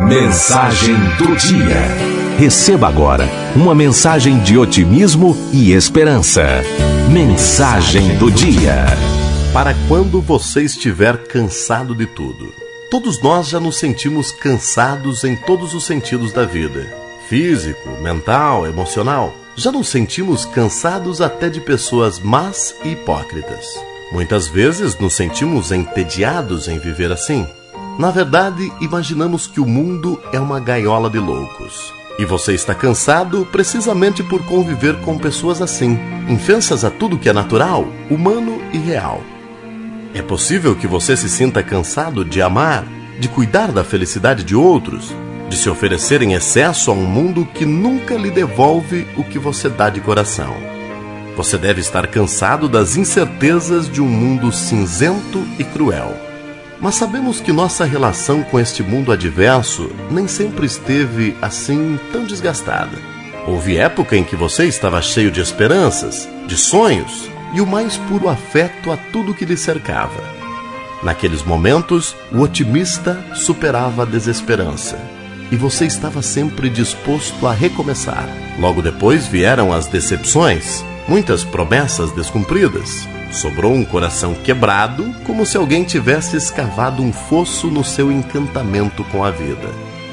Mensagem do dia. Receba agora uma mensagem de otimismo e esperança. Mensagem do dia. Para quando você estiver cansado de tudo. Todos nós já nos sentimos cansados em todos os sentidos da vida: físico, mental, emocional. Já nos sentimos cansados até de pessoas más e hipócritas. Muitas vezes nos sentimos entediados em viver assim. Na verdade, imaginamos que o mundo é uma gaiola de loucos. E você está cansado precisamente por conviver com pessoas assim, infensas a tudo que é natural, humano e real. É possível que você se sinta cansado de amar, de cuidar da felicidade de outros, de se oferecer em excesso a um mundo que nunca lhe devolve o que você dá de coração. Você deve estar cansado das incertezas de um mundo cinzento e cruel. Mas sabemos que nossa relação com este mundo adverso nem sempre esteve assim tão desgastada. Houve época em que você estava cheio de esperanças, de sonhos e o mais puro afeto a tudo que lhe cercava. Naqueles momentos, o otimista superava a desesperança e você estava sempre disposto a recomeçar. Logo depois vieram as decepções, muitas promessas descumpridas, Sobrou um coração quebrado, como se alguém tivesse escavado um fosso no seu encantamento com a vida.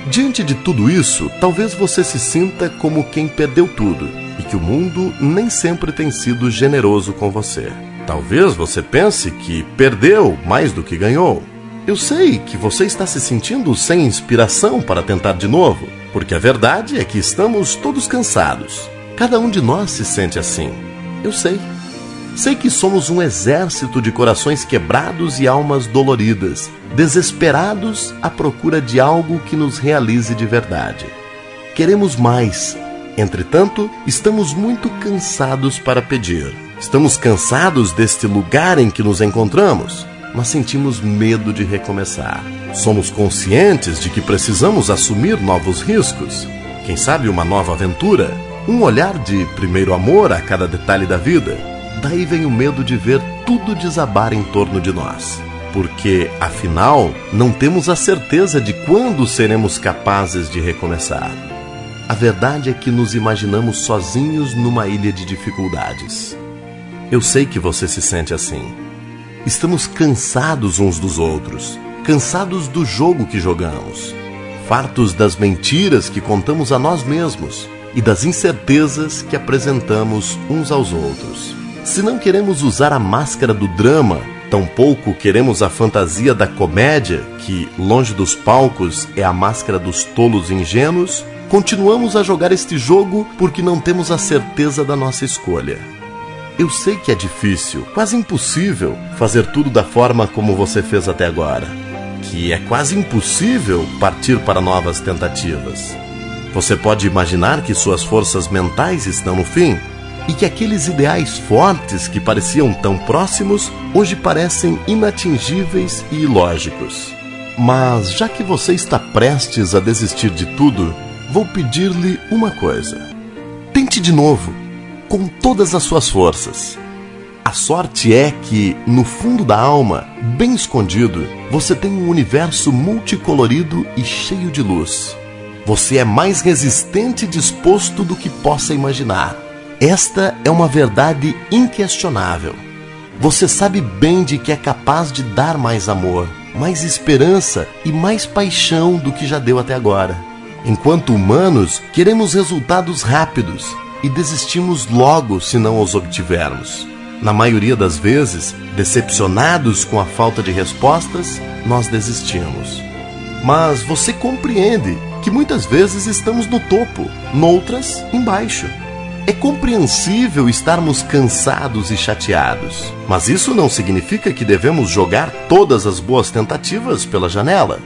Diante de tudo isso, talvez você se sinta como quem perdeu tudo e que o mundo nem sempre tem sido generoso com você. Talvez você pense que perdeu mais do que ganhou. Eu sei que você está se sentindo sem inspiração para tentar de novo, porque a verdade é que estamos todos cansados. Cada um de nós se sente assim. Eu sei. Sei que somos um exército de corações quebrados e almas doloridas, desesperados à procura de algo que nos realize de verdade. Queremos mais. Entretanto, estamos muito cansados para pedir. Estamos cansados deste lugar em que nos encontramos, mas sentimos medo de recomeçar. Somos conscientes de que precisamos assumir novos riscos. Quem sabe uma nova aventura? Um olhar de primeiro amor a cada detalhe da vida daí vem o medo de ver tudo desabar em torno de nós. Porque, afinal, não temos a certeza de quando seremos capazes de recomeçar. A verdade é que nos imaginamos sozinhos numa ilha de dificuldades. Eu sei que você se sente assim. Estamos cansados uns dos outros, cansados do jogo que jogamos, fartos das mentiras que contamos a nós mesmos e das incertezas que apresentamos uns aos outros. Se não queremos usar a máscara do drama, tampouco queremos a fantasia da comédia, que, longe dos palcos, é a máscara dos tolos ingênuos, continuamos a jogar este jogo porque não temos a certeza da nossa escolha. Eu sei que é difícil, quase impossível, fazer tudo da forma como você fez até agora. Que é quase impossível partir para novas tentativas. Você pode imaginar que suas forças mentais estão no fim, e que aqueles ideais fortes que pareciam tão próximos hoje parecem inatingíveis e ilógicos. Mas já que você está prestes a desistir de tudo, vou pedir-lhe uma coisa. Tente de novo, com todas as suas forças. A sorte é que, no fundo da alma, bem escondido, você tem um universo multicolorido e cheio de luz. Você é mais resistente e disposto do que possa imaginar. Esta é uma verdade inquestionável. Você sabe bem de que é capaz de dar mais amor, mais esperança e mais paixão do que já deu até agora. Enquanto humanos, queremos resultados rápidos e desistimos logo se não os obtivermos. Na maioria das vezes, decepcionados com a falta de respostas, nós desistimos. Mas você compreende que muitas vezes estamos no topo, noutras, embaixo. É compreensível estarmos cansados e chateados, mas isso não significa que devemos jogar todas as boas tentativas pela janela.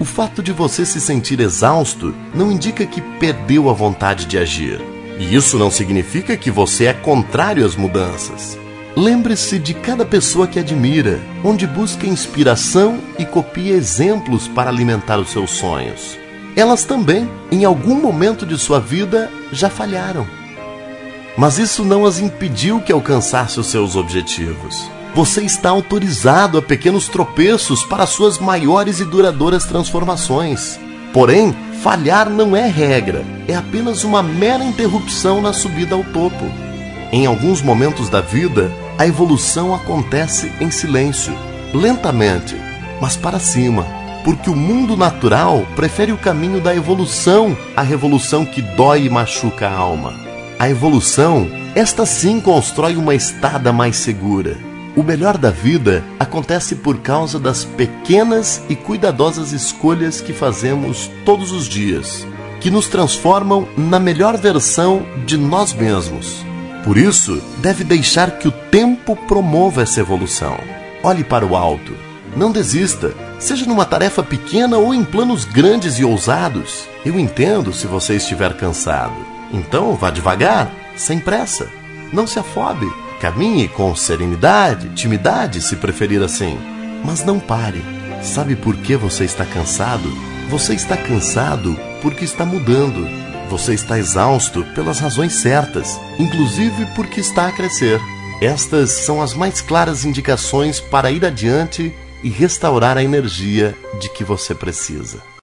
O fato de você se sentir exausto não indica que perdeu a vontade de agir. E isso não significa que você é contrário às mudanças. Lembre-se de cada pessoa que admira, onde busca inspiração e copia exemplos para alimentar os seus sonhos. Elas também, em algum momento de sua vida, já falharam mas isso não as impediu que alcançasse os seus objetivos. Você está autorizado a pequenos tropeços para suas maiores e duradouras transformações. Porém, falhar não é regra, é apenas uma mera interrupção na subida ao topo. Em alguns momentos da vida, a evolução acontece em silêncio, lentamente, mas para cima, porque o mundo natural prefere o caminho da evolução à revolução que dói e machuca a alma. A evolução, esta sim constrói uma estada mais segura o melhor da vida acontece por causa das pequenas e cuidadosas escolhas que fazemos todos os dias, que nos transformam na melhor versão de nós mesmos. Por isso, deve deixar que o tempo promova essa evolução. Olhe para o alto. Não desista, seja numa tarefa pequena ou em planos grandes e ousados. Eu entendo se você estiver cansado. Então, vá devagar, sem pressa. Não se afobe. Caminhe com serenidade, intimidade, se preferir assim. Mas não pare. Sabe por que você está cansado? Você está cansado porque está mudando. Você está exausto pelas razões certas, inclusive porque está a crescer. Estas são as mais claras indicações para ir adiante e restaurar a energia de que você precisa.